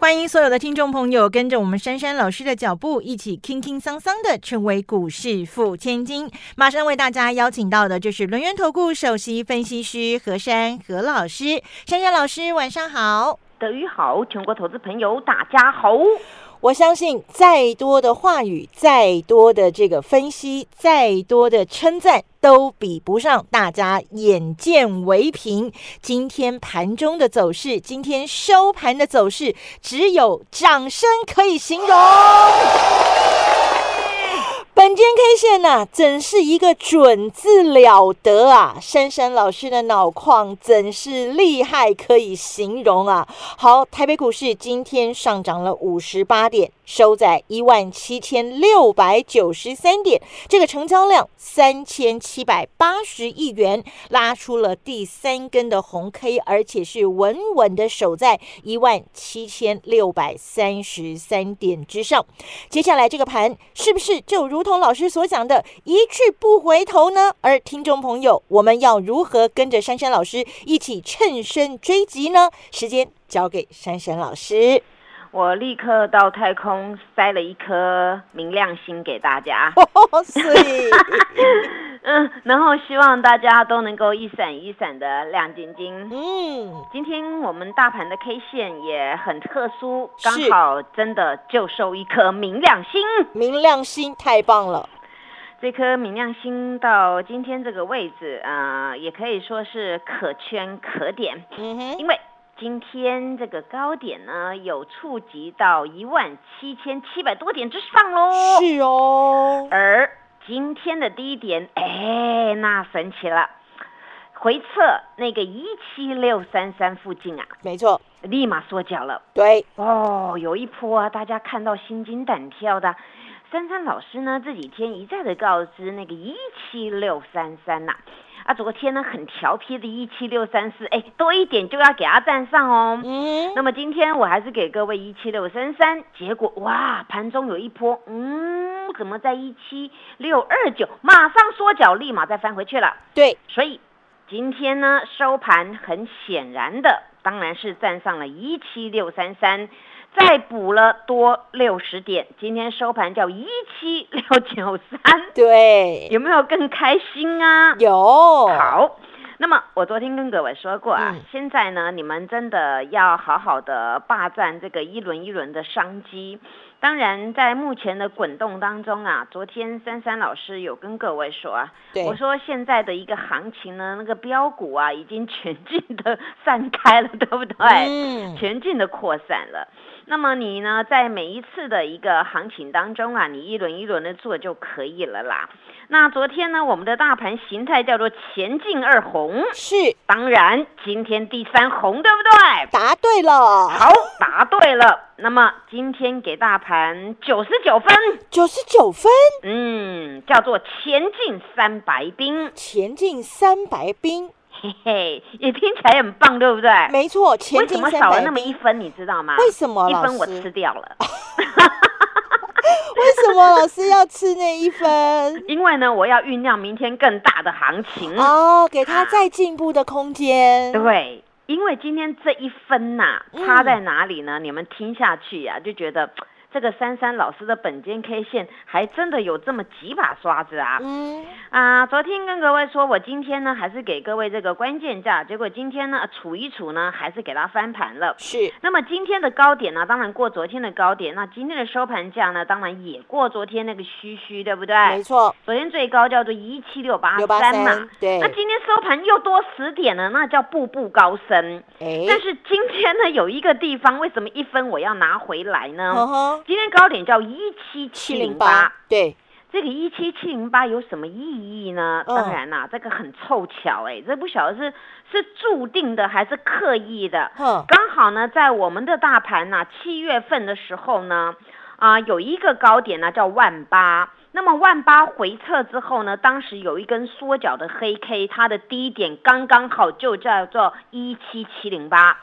欢迎所有的听众朋友跟着我们珊珊老师的脚步，一起轻轻桑桑的成为股市富千金。马上为大家邀请到的就是轮源投顾首席分析师何珊何老师。珊珊老师，晚上好。德语好，全国投资朋友大家好。我相信再多的话语，再多的这个分析，再多的称赞，都比不上大家眼见为凭。今天盘中的走势，今天收盘的走势，只有掌声可以形容。本间 K 线呐、怎是一个准字了得啊！珊珊老师的脑矿真是厉害，可以形容啊。好，台北股市今天上涨了五十八点，收在一万七千六百九十三点，这个成交量三千七百八十亿元，拉出了第三根的红 K，而且是稳稳的守在一万七千六百三十三点之上。接下来这个盘是不是就如同老师所讲的一去不回头呢？而听众朋友，我们要如何跟着珊珊老师一起趁胜追击呢？时间交给珊珊老师。我立刻到太空塞了一颗明亮星给大家，哦，嗯，然后希望大家都能够一闪一闪的亮晶晶。嗯，今天我们大盘的 K 线也很特殊，刚好真的就收一颗明亮星。明亮星太棒了，这颗明亮星到今天这个位置，呃，也可以说是可圈可点。嗯哼，因为今天这个高点呢，有触及到一万七千七百多点之上喽。是哦，而今天的低点，哎，那神奇了，回测那个一七六三三附近啊，没错，立马缩脚了。对，哦，有一波啊，大家看到心惊胆跳的。珊珊老师呢，这几天一再的告知那个一七六三三呐，啊，昨天呢很调皮的一七六三四，哎，多一点就要给它站上哦。嗯，那么今天我还是给各位一七六三三，结果哇，盘中有一波，嗯，怎么在一七六二九马上缩脚，立马再翻回去了。对，所以今天呢收盘很显然的，当然是站上了一七六三三，再补了多六十点，今天收盘叫一七六九三，对，有没有更开心啊？有，好，那么我昨天跟各位说过啊，嗯现在呢，你们真的要好好的霸占这个一轮一轮的商机。当然，在目前的滚动当中啊，昨天珊珊老师有跟各位说啊，我说现在的一个行情呢，那个标股啊，已经全境的散开了，对不对？嗯，全境的扩散了。那么你呢，在每一次的一个行情当中啊，你一轮一轮的做就可以了啦。那昨天呢，我们的大盘形态叫做前进二红，是。当然今天第三红，对不对？答对了，好，答对了。那么今天给大盘九十九分，九十九分，嗯，叫做前进三白兵，前进三白兵，嘿嘿，也听起来很棒，对不对？没错，前为什进三白么少了那么一。分，你知道吗？为什么一分我吃掉了。为什么老师要吃那一分？因为呢，我要酝酿明天更大的行情。哦，给他再进步的空间。对，因为今天这一分呐、嗯差在哪里呢？你们听下去呀、就觉得这个珊珊老师的本间 K 线还真的有这么几把刷子啊！嗯，啊，昨天跟各位说，我今天呢还是给各位这个关键价，结果今天呢处一处呢，还是给它翻盘了。是那么今天的高点呢，当然过昨天的高点，那今天的收盘价呢，当然也过昨天那个虚虚，对不对？没错，昨天最高叫做一七六八三嘛，，对那，今天收盘又多十点了，那叫步步高升。哎，但是今天呢，有一个地方为什么一分我要拿回来呢？今天高点叫一七七零八，，对，这个一七七零八有什么意义呢？嗯当然啦、这个很凑巧哎、这不晓得是是注定的还是刻意的。哼，刚好呢，在我们的大盘呐、七月份的时候呢，啊、有一个高点呢叫万八，那么万八回撤之后呢，当时有一根缩脚的黑 K，它的低点刚刚好就叫做一七七零八，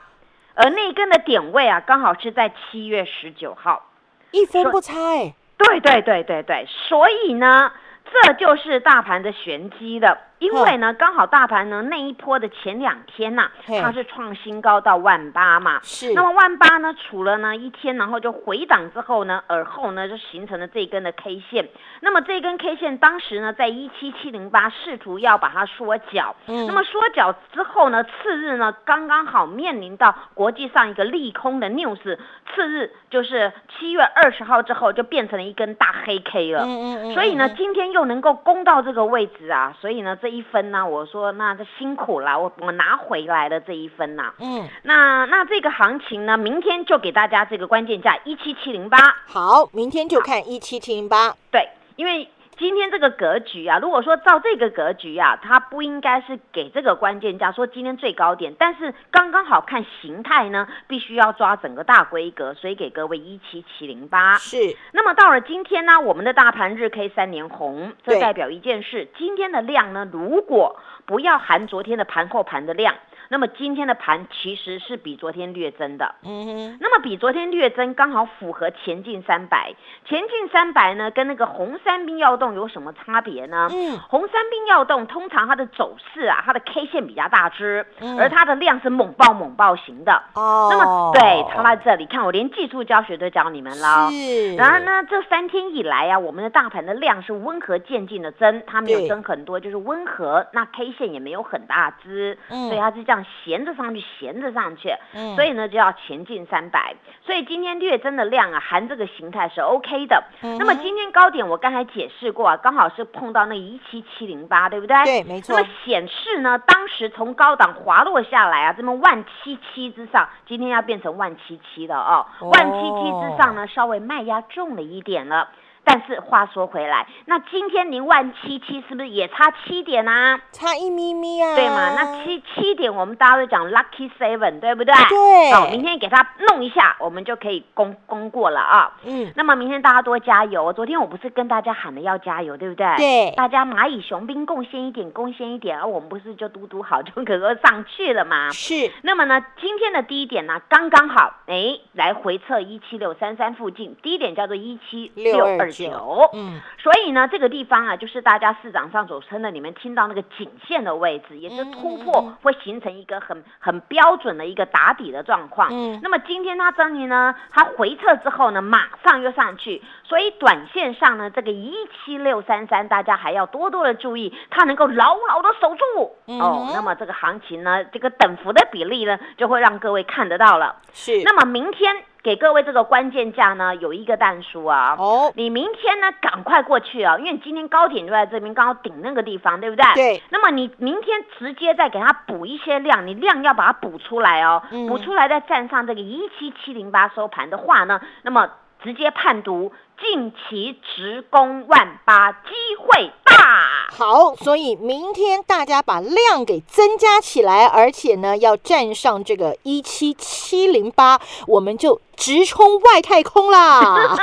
而那根的点位啊，刚好是在七月十九号。一分不差哎。对对对对对，所以呢，这就是大盘的玄机了。因为呢，刚好大盘呢那一波的前两天呐，它是创新高到万八嘛。是。那么万八呢，除了呢一天，然后就回档之后呢，而后呢就形成了这一根的 K 线。那么这根 K 线当时呢，在一七七零八试图要把它缩脚。嗯。那么缩脚之后呢，次日呢刚刚好面临到国际上一个利空的 news，次日就是七月二十号之后就变成了一根大黑 K 了。嗯嗯嗯。所以呢，今天又能够攻到这个位置啊，所以呢这。这一分呢，我说那这辛苦了，我我拿回来了这一分呐。嗯，那那这个行情呢，明天就给大家这个关键价一七七零八。好，明天就看一七七零八。对，因为。今天这个格局啊，如果说照这个格局啊，它不应该是给这个关键价，说今天最高点，但是刚刚好看形态呢，必须要抓整个大规格，所以给各位一七七零八。是。那么到了今天呢，我们的大盘日 K 三连红，这代表一件事，今天的量呢，如果不要含昨天的盘后盘的量。那么今天的盘其实是比昨天略增的，嗯哼。那么比昨天略增，刚好符合前进三百。前进三百呢，跟那个红三兵要动有什么差别呢？嗯，红三兵要动通常它的走势啊，它的 K 线比较大只，而它的量是猛爆猛爆型的。哦。那么对，它在这里看，我连技术教学都教你们了。是。然后呢，这三天以来啊，我们的大盘的量是温和渐进的增，它没有增很多，就是温和。那 K 线也没有很大只，所以它是这样。闲着上去，闲着上去，嗯，所以呢就要前进三百，所以今天略增的量啊，含这个形态是 OK 的。那么今天高点我刚才解释过啊，刚好是碰到那一七七零八，对不对？对，没错。那么显示呢，当时从高档滑落下来啊，这么万七七之上，今天要变成万七七了哦，万七七之上呢，稍微卖压重了一点了。但是话说回来，那今天零万七七是不是也差七点啊？差一咪咪啊？对嘛？那七七点我们大家都讲 lucky seven，对不对？对。好，明天给他弄一下，我们就可以攻攻过了啊。嗯。那么明天大家多加油。昨天我不是跟大家喊了要加油，对不对？对。大家蚂蚁雄兵贡献一点，贡献一点，而我们不是就嘟嘟好就可可上去了吗？是。那么呢，今天的低点呢，刚刚好，哎，来回测一七六三三附近，低点叫做一七六二。九，嗯，所以呢，这个地方啊，就是大家市场上所称的，你们听到那个颈线的位置，也是突破会形成一个很很标准的一个打底的状况。嗯，那么今天它这里呢，它回撤之后呢，马上又上去，所以短线上呢，这个一七六三三，大家还要多多的注意，它能够牢牢的守住哦。那么这个行情呢，这个等幅的比例呢，就会让各位看得到了。是，那么明天。给各位这个关键价呢，有一个蛋叔啊。哦，你明天呢，赶快过去啊，因为今天高点就在这边，刚好顶那个地方，对不对？对。那么你明天直接再给它补一些量，你量要把它补出来哦，补出来再站上这个一七七零八收盘的话呢，那么直接判读。近期直攻万八，机会大。好，所以明天大家把量给增加起来，而且呢要站上这个一七七零八，我们就直冲外太空啦。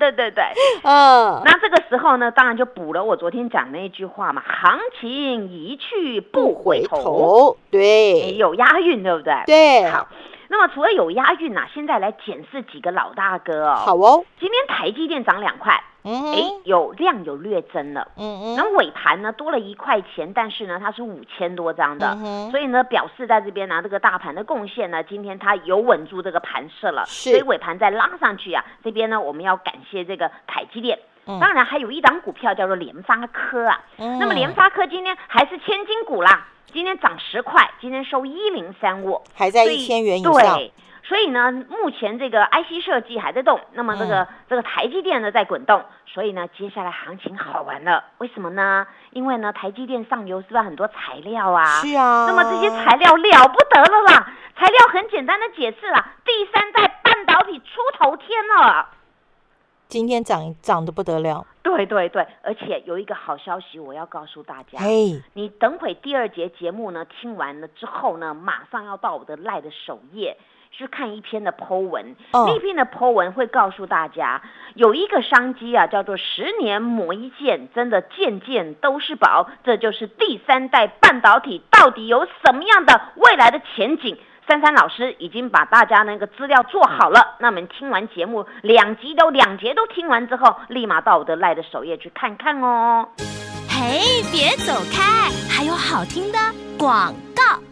对 对对，嗯，那这个时候呢，当然就补了我昨天讲那句话嘛，行情一去不回头。对，有押韵，对不对？对，好。那么除了有押韵呐，现在来检视几个老大哥哦。好哦，今天台积电涨两块，哎，有量有略增了，嗯嗯。那尾盘呢多了一块钱，但是呢它是五千多张的，所以呢表示在这边呢这个大盘的贡献呢，今天它有稳住这个盘势了，所以尾盘再拉上去啊，这边呢我们要感谢这个台积电，当然还有一档股票叫做联发科啊，那么联发科今天还是千金股啦。今天涨十块，今天收一零三五，还在一千元以上。对，所以呢，目前这个 IC 设计还在动，那么这个这个台积电呢在滚动，所以呢，接下来行情好玩了。为什么呢？因为呢，台积电上游是不是很多材料啊？是啊。那么这些材料了不得了啦！材料很简单的解释啦，第三代半导体出头天了。今天涨涨得不得了，对对对，而且有一个好消息，我要告诉大家，你等会第二节节目呢听完了之后呢，马上要到我的赖的首页，去看一篇的 Po 文，哦那篇的 Po 文会告诉大家，有一个商机啊，叫做十年磨一剑，真的件件都是宝。这就是第三代半导体到底有什么样的未来的前景？珊珊老师已经把大家那个资料做好了，那我们听完节目两集都两节都听完之后，立马到我的赖的首页去看看哦。嘿，别走开，还有好听的广告。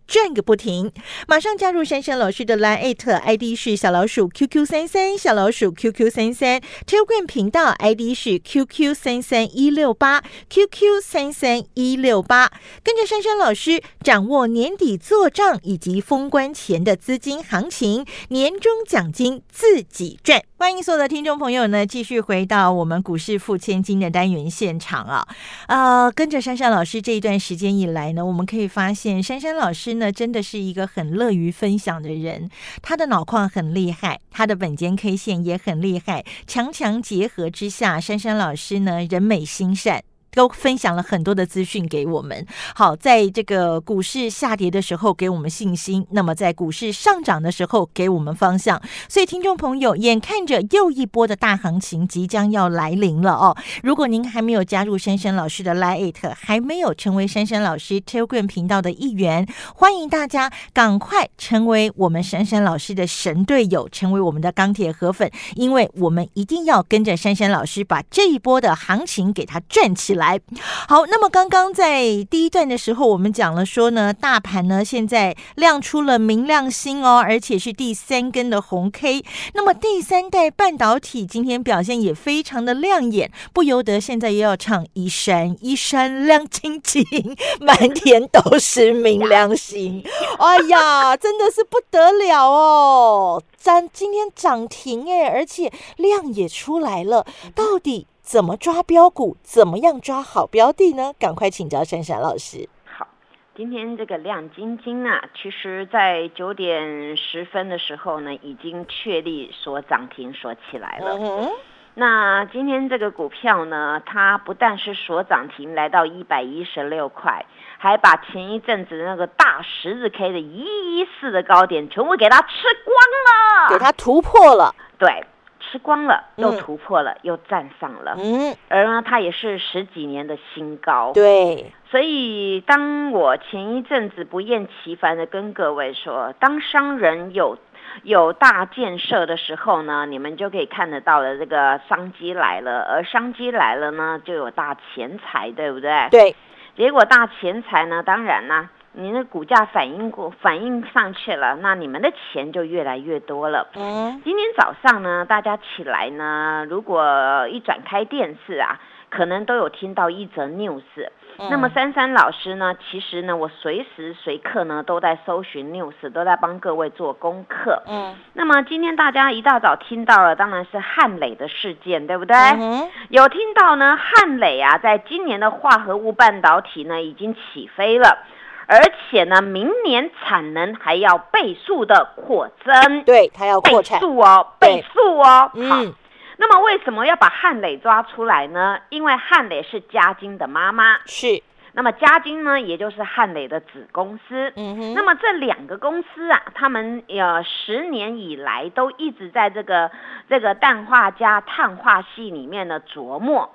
转个不停！马上加入珊珊老师的 Line ID 是小老鼠 QQ 三三，小老鼠 QQ 三三，Telegram 频道 ID 是 QQ 三三一六八，QQ 三三一六八。跟着珊珊老师掌握年底做账以及封关前的资金行情，年终奖金自己赚。欢迎所有的听众朋友呢，继续回到我们股市付千金的单元现场啊！呃，跟着珊珊老师这一段时间以来呢，我们可以发现珊珊老师那，真的是一个很乐于分享的人。他的脑矿很厉害，他的本间 K 线也很厉害，强强结合之下，珊珊老师呢，人美心善。都分享了很多的资讯给我们。好，在这个股市下跌的时候给我们信心，那么在股市上涨的时候给我们方向。所以，听众朋友，眼看着又一波的大行情即将要来临了哦。如果您还没有加入珊珊老师的 Lite，还没有成为珊珊老师 Telegram 频道的一员，欢迎大家赶快成为我们珊珊老师的神队友，成为我们的钢铁河粉，因为我们一定要跟着珊珊老师把这一波的行情给它赚起来。好，那么刚刚在第一段的时候，我们讲了说呢，大盘呢现在亮出了明亮星哦，而且是第三根的红 K。那么第三代半导体今天表现也非常的亮眼，不由得现在又要唱一闪一闪亮晶晶，满天都是明亮星。哎呀，真的是不得了哦！涨今天涨停哎，而且量也出来了，到底？怎么抓标股？怎么样抓好标的呢？赶快请教珊珊老师。好，今天这个亮晶晶啊，其实在九点十分的时候呢，已经确立所涨停锁起来了。嗯那今天这个股票呢，它不但是所涨停来到一百一十六块，还把前一阵子那个大十字 K 的一一四的高点全部给它吃光了，给它突破了。对。吃光了，又突破了，嗯、又站上了，嗯，而呢，它也是十几年的新高，对。所以，当我前一阵子不厌其烦的跟各位说，当商人有有大建设的时候呢，你们就可以看得到了这个商机来了，而商机来了呢，就有大钱财，对不对？对。结果大钱财呢，当然啦。你的股价反应过反应上去了，那你们的钱就越来越多了。嗯，今天早上呢，大家起来呢，如果一转开电视啊，可能都有听到一则 news。嗯、那么珊珊老师呢，其实呢，我随时随刻呢都在搜寻 news，都在帮各位做功课。嗯，那么今天大家一大早听到了，当然是汉磊的事件，对不对？嗯、有听到呢，汉磊啊，在今年的化合物半导体呢已经起飞了。而且呢，明年产能还要倍数的扩增，对，它要扩产倍数哦，倍数哦。好，嗯，那么为什么要把汉磊抓出来呢？因为汉磊是嘉金的妈妈，是。那么嘉金呢，也就是汉磊的子公司。嗯哼。那么这两个公司啊，他们呃十年以来都一直在这个这个氮化镓碳化系里面呢琢磨。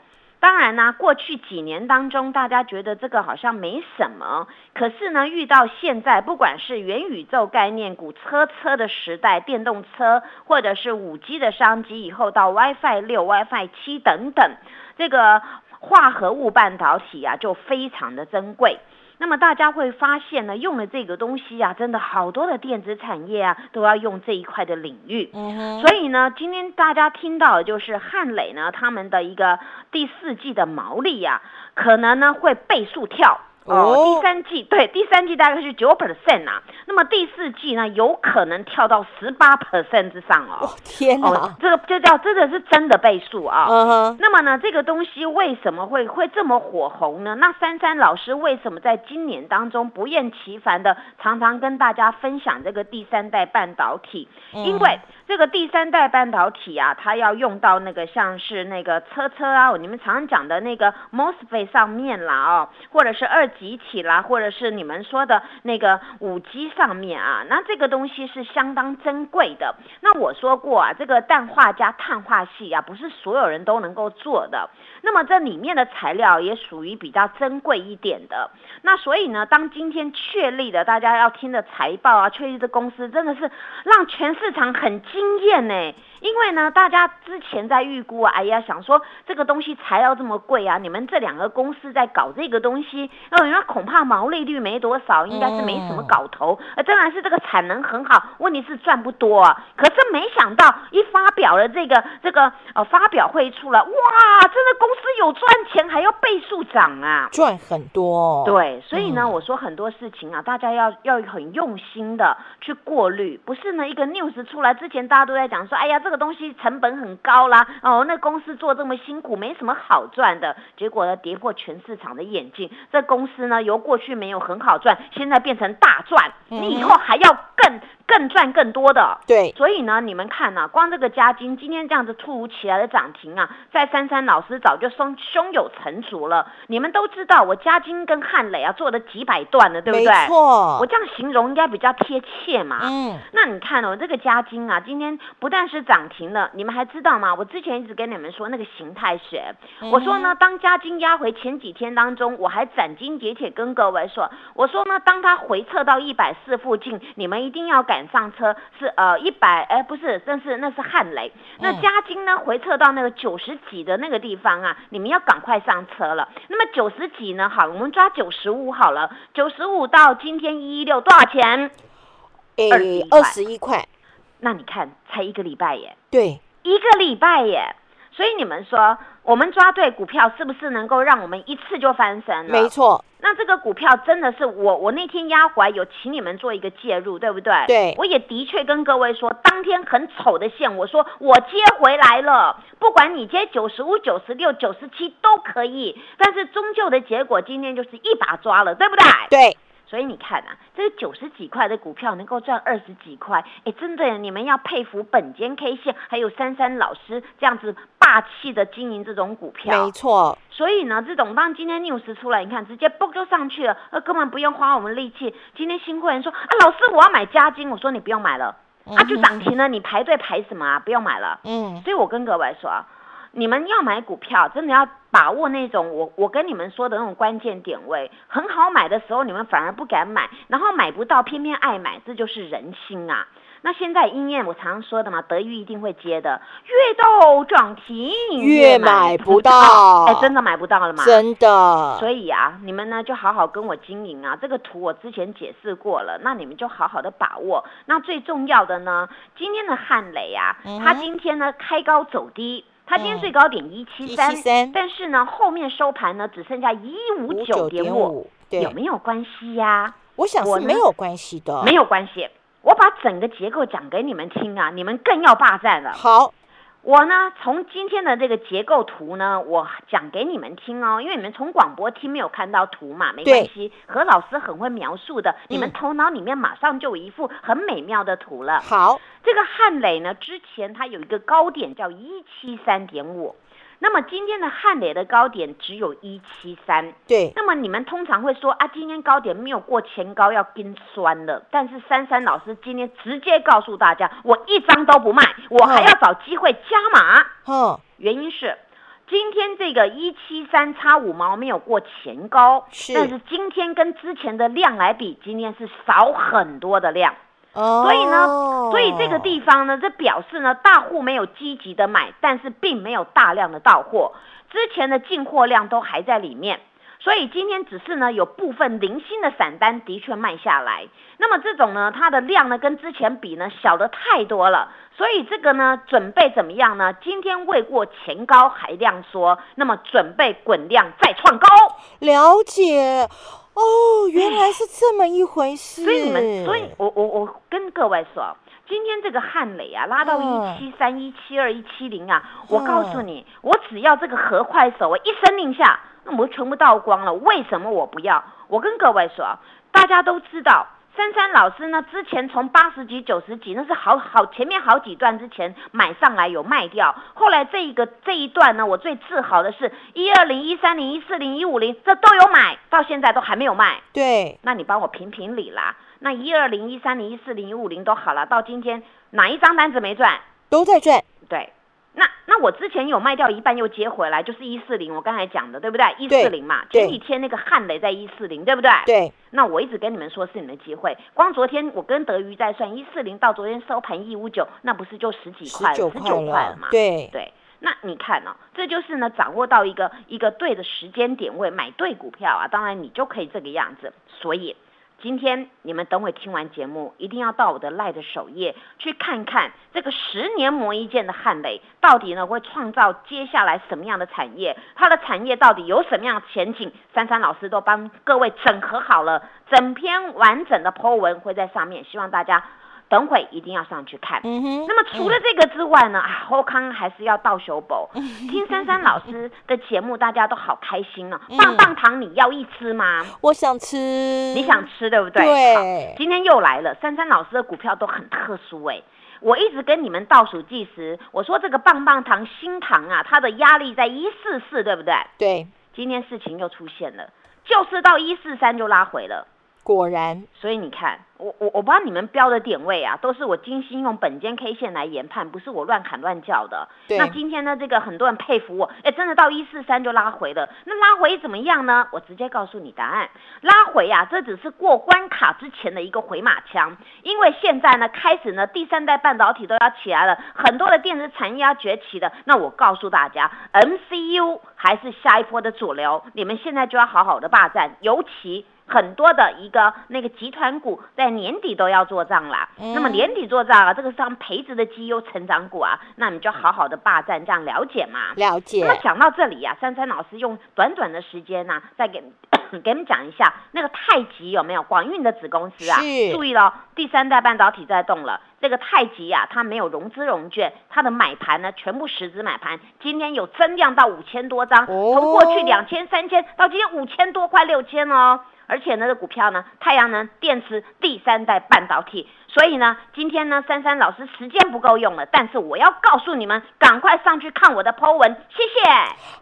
当然呢，过去几年当中，大家觉得这个好像没什么。可是呢，遇到现在，不管是元宇宙概念股、车车的时代、电动车，或者是五 G 的商机，以后到 WiFi 六、WiFi 七等等，这个化合物半导体啊，就非常的珍贵。那么大家会发现呢，用了这个东西啊，真的好多的电子产业啊，都要用这一块的领域。嗯所以呢，今天大家听到的就是汉磊呢，他们的一个第四季的毛利啊，可能呢会倍数跳，哦，第三季对第三季大概是九 percent 啊，那么第四季呢有可能跳到十八 percent 之上哦。天哪，这个就叫真的是真的倍数啊。嗯哼，那么呢，这个东西为什么会会这么火红呢？那珊珊老师为什么在今年当中不厌其烦的常常跟大家分享这个第三代半导体？因为这个第三代半导体啊，它要用到那个像是那个车车啊，你们常常讲的那个 MOSFET 上面啦哦，或者是二集体啦，或者是你们说的那个五 G 上面啊，那这个东西是相当珍贵的。那我说过啊，这个氮化镓碳化系啊，不是所有人都能够做的。那么这里面的材料也属于比较珍贵一点的。那所以呢，当今天确立的大家要听的财报啊，确立的公司真的是让全市场很惊艳呢。因为呢，大家之前在预估啊，哎呀，想说这个东西材料这么贵啊，你们这两个公司在搞这个东西，那恐怕毛利率没多少，应该是没什么搞头。呃，当然是这个产能很好，问题是赚不多。啊。可是没想到一发表了这个这个呃发表会出来，哇，真的公司有赚钱，还要倍数涨啊，赚很多。对，所以呢，我说很多事情啊，大家要要很用心的去过滤，不是呢一个 news 出来之前，大家都在讲说，哎呀。这个东西成本很高啦，哦，那公司做这么辛苦，没什么好赚的。结果呢，跌破全市场的眼镜。这公司呢，由过去没有很好赚，现在变成大赚。你以后还要更。更赚更多的，对，所以呢，你们看呢，光这个嘉金今天这样子突如其来的涨停啊，在珊珊老师早就胸胸有成竹了。你们都知道，我嘉金跟汉磊啊做了几百段了，对不对？没错，我这样形容应该比较贴切嘛。嗯，那你看哦，这个嘉金啊，今天不但是涨停了，你们还知道吗？我之前一直跟你们说那个形态学，我说呢，当嘉金压回前几天当中，我还斩钉截铁跟各位说，我说呢，当它回撤到一百四附近，你们一定要改。赶上车是呃一百哎不是，但是那是汉雷。那嘉金呢回撤到那个九十几的那个地方啊，你们要赶快上车了。那么九十几呢？好，我们抓九十五好了。九十五到今天一一六多少钱？二二十一块。那你看才一个礼拜耶？对，一个礼拜耶。所以你们说，我们抓对股票是不是能够让我们一次就翻身了？没错。那这个股票真的是我，我那天压怀有请你们做一个介入，对不对？对。我也的确跟各位说，当天很丑的线，我说我接回来了，不管你接九十五、九十六、九十七都可以，但是终究的结果今天就是一把抓了，对不对？对。所以你看啊，这个九十几块的股票能够赚二十几块，哎，真的，你们要佩服本间 K 线还有珊珊老师这样子霸气的经营这种股票。没错。所以呢，这种当今天 news 出来，你看直接嘣就上去了，那，根本不用花我们力气。今天新会员说啊，老师我要买加金，我说你不用买了，啊，就涨停了，你排队排什么啊？不用买了。嗯。所以我跟各位说。你们要买股票，真的要把握那种我我跟你们说的那种关键点位，很好买的时候，你们反而不敢买，然后买不到，偏偏爱买，这就是人心啊。那现在应验我常常说的嘛，德裕一定会接的，越到涨停越买不到，哎，真的买不到了吗？真的。所以啊，你们呢就好好跟我经营啊，这个图我之前解释过了，那你们就好好的把握。那最重要的呢，今天的汉雷啊，它今天呢开高走低。它今天最高点一七三，但是呢，后面收盘呢只剩下一五九点五，有没有关系呀？我想是没有关系的，没有关系。我把整个结构讲给你们听啊，你们更要霸占了。好。我呢，从今天的这个结构图呢，我讲给你们听哦，因为你们从广播听没有看到图嘛，没关系，何老师很会描述的，你们头脑里面马上就有一幅很美妙的图了。好，这个汉磊呢，之前他有一个高点叫一七三点五。那么今天的汉磊的高点只有一七三，对。那么你们通常会说啊，今天高点没有过前高要跟酸了。但是珊珊老师今天直接告诉大家，我一张都不卖，我还要找机会加码。嗯，原因是今天这个一七三差五毛没有过前高，但是今天跟之前的量来比，今天是少很多的量。所以呢，所以这个地方呢，这表示呢，大户没有积极的买，但是并没有大量的到货，之前的进货量都还在里面。所以今天只是呢有部分零星的散单的确卖下来，那么这种呢它的量呢跟之前比呢小的太多了，所以这个呢准备怎么样呢？今天未过前高还量缩，那么准备滚量再创高。了解。哦，原来是这么一回事。所以你们，所以我我我跟各位说，今天这个汉磊啊，拉到一七三、一七二、一七零啊，我告诉你，我只要这个合快手，我一声令下，那我全部倒光了。为什么我不要？我跟各位说，大家都知道。珊珊老师呢？之前从八十几、九十几，那是好好前面好几段之前买上来有卖掉。后来这一个这一段呢，我最自豪的是一二零、一三零、一四零、一五零，这都有买，到现在都还没有卖。对，那你帮我评评理啦。那一二零、一三零、一四零、一五零都好了，到今天哪一张单子没赚？都在赚。对。那那我之前有卖掉一半又接回来，就是一四零，我刚才讲的对不对？一四零嘛，前几天那个汉雷在一四零，对不对？对。那我一直跟你们说是你们的机会，光昨天我跟德瑜在算一四零到昨天收盘一五九，那不是就十几块，十九块了嘛？对对。那你看呢？这就是呢，掌握到一个一个对的时间点位买对股票啊，当然你就可以这个样子。所以。今天你们等会听完节目，一定要到我的赖的首页去看看这个十年磨一剑的汉雷到底呢会创造接下来什么样的产业？它的产业到底有什么样的前景？珊珊老师都帮各位整合好了，整篇完整的 po 文会在上面，希望大家。等会一定要上去看。那么除了这个之外呢？啊，后康还是要倒修宝。听珊珊老师的节目，大家都好开心哦。棒棒糖你要一吃吗？我想吃。你想吃对不对？对。今天又来了，珊珊老师的股票都很特殊哎。我一直跟你们倒数计时，我说这个棒棒糖新糖啊，它的压力在一四四，对不对？对。今天事情又出现了，就是到一四三就拉回了。果然。所以你看。我我我不知道你们标的点位啊，都是我精心用本间 K 线来研判，不是我乱喊乱叫的。那今天呢，这个很多人佩服我，哎，真的到一四三就拉回了。那拉回怎么样呢？我直接告诉你答案，拉回啊，这只是过关卡之前的一个回马枪。因为现在呢，开始呢，第三代半导体都要起来了，很多的电子产业要崛起的。那我告诉大家，MCU 还是下一波的主流，你们现在就要好好的霸占，尤其。很多的一个那个集团股在年底都要做账啦，那么年底做账啊，这个是上培植的绩优成长股啊，那你就好好的霸占，这样了解嘛？了解。那么讲到这里呀，珊珊老师用短短的时间呢，再给 给你们讲一下那个太极有没有广运的子公司啊？注意了，第三代半导体在动了。这个太极呀，它没有融资融券，它的买盘呢全部实质买盘，今天有增量到五千多张，从过去两千三千到今天五千多块六千哦。而且呢，这股票呢，太阳能电池第三代半导体，所以呢，今天呢，珊珊老师时间不够用了，但是我要告诉你们，赶快上去看我的 Po 文，谢谢。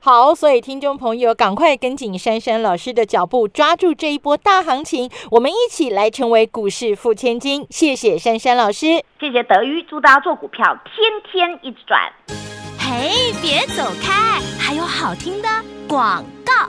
好，所以听众朋友，赶快跟紧珊珊老师的脚步，抓住这一波大行情，我们一起来成为股市富千金。谢谢珊珊老师，谢谢德裕，祝大家做股票天天一直赚。嘿，别走开，还有好听的广告。